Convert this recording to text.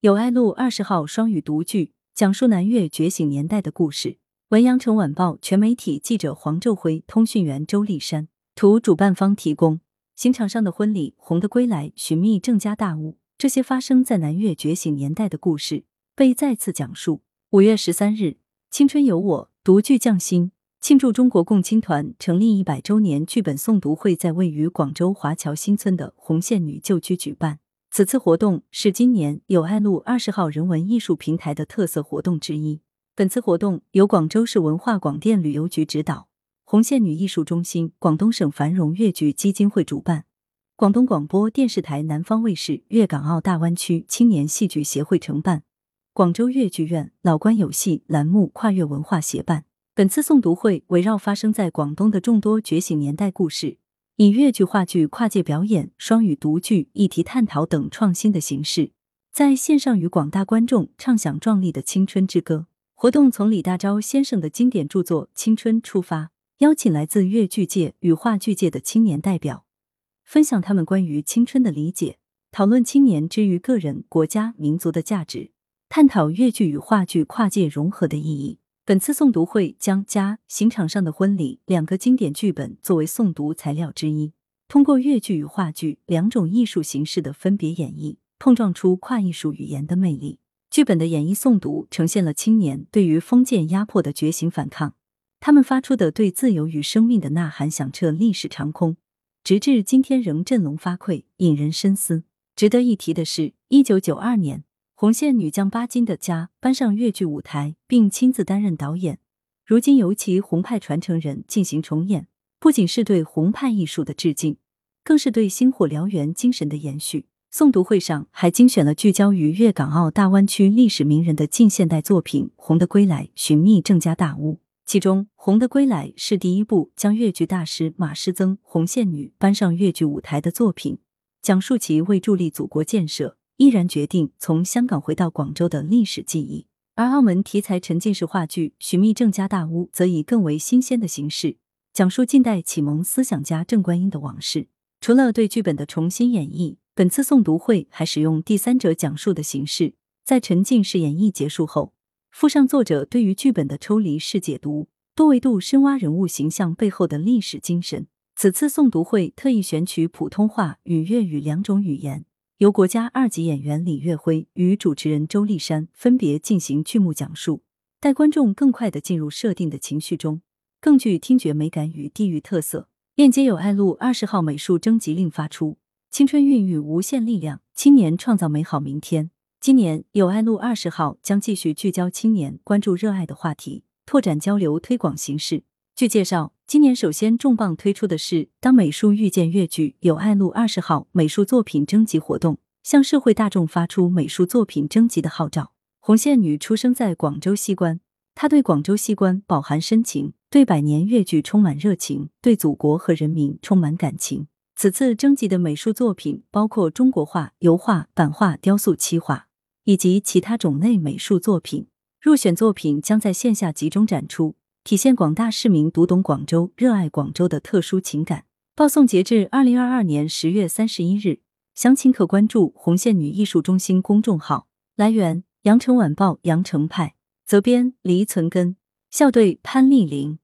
友爱路二十号双语读剧，讲述南越觉醒年代的故事。文阳城晚报全媒体记者黄昼辉，通讯员周丽珊。图主办方提供。刑场上的婚礼，红的归来，寻觅郑家大屋，这些发生在南越觉醒年代的故事被再次讲述。五月十三日，青春有我读剧匠心，庆祝中国共青团成立一百周年剧本诵读会在位于广州华侨新村的红线女旧居举办。此次活动是今年友爱路二十号人文艺术平台的特色活动之一。本次活动由广州市文化广电旅游局指导，红线女艺术中心、广东省繁荣粤剧基金会主办，广东广播电视台南方卫视粤港澳大湾区青年戏剧协会承办，广州粤剧院老关有戏栏目跨越文化协办。本次诵读会围绕发生在广东的众多觉醒年代故事。以粤剧、话剧跨界表演、双语独剧、议题探讨等创新的形式，在线上与广大观众畅享壮丽的青春之歌。活动从李大钊先生的经典著作《青春》出发，邀请来自粤剧界与话剧界的青年代表，分享他们关于青春的理解，讨论青年之于个人、国家、民族的价值，探讨粤剧与话剧跨界融合的意义。本次诵读会将《家刑场上的婚礼》两个经典剧本作为诵读材料之一，通过粤剧与话剧两种艺术形式的分别演绎，碰撞出跨艺术语言的魅力。剧本的演绎诵读呈现了青年对于封建压迫的觉醒反抗，他们发出的对自由与生命的呐喊响彻历史长空，直至今天仍振聋发聩，引人深思。值得一提的是，一九九二年。红线女将巴金的家搬上越剧舞台，并亲自担任导演。如今由其红派传承人进行重演，不仅是对红派艺术的致敬，更是对星火燎原精神的延续。诵读会上还精选了聚焦于粤港澳大湾区历史名人的近现代作品《红的归来》，寻觅郑家大屋。其中，《红的归来》是第一部将越剧大师马师曾红线女搬上越剧舞台的作品，讲述其为助力祖国建设。毅然决定从香港回到广州的历史记忆，而澳门题材沉浸式话剧《寻觅郑家大屋》则以更为新鲜的形式，讲述近代启蒙思想家郑观音的往事。除了对剧本的重新演绎，本次诵读会还使用第三者讲述的形式，在沉浸式演绎结束后，附上作者对于剧本的抽离式解读，多维度深挖人物形象背后的历史精神。此次诵读会特意选取普通话与粤语两种语言。由国家二级演员李月辉与主持人周丽珊分别进行剧目讲述，带观众更快的进入设定的情绪中，更具听觉美感与地域特色。链接友爱路二十号美术征集令发出，青春孕育无限力量，青年创造美好明天。今年友爱路二十号将继续聚焦青年关注热爱的话题，拓展交流推广形式。据介绍。今年首先重磅推出的是“当美术遇见粤剧”友爱路二十号美术作品征集活动，向社会大众发出美术作品征集的号召。红线女出生在广州西关，她对广州西关饱含深情，对百年粤剧充满热情，对祖国和人民充满感情。此次征集的美术作品包括中国画、油画、版画、雕塑、漆画以及其他种类美术作品。入选作品将在线下集中展出。体现广大市民读懂广州、热爱广州的特殊情感。报送截至二零二二年十月三十一日，详情可关注红线女艺术中心公众号。来源：羊城晚报羊城派，责编：黎存根，校对：潘丽玲。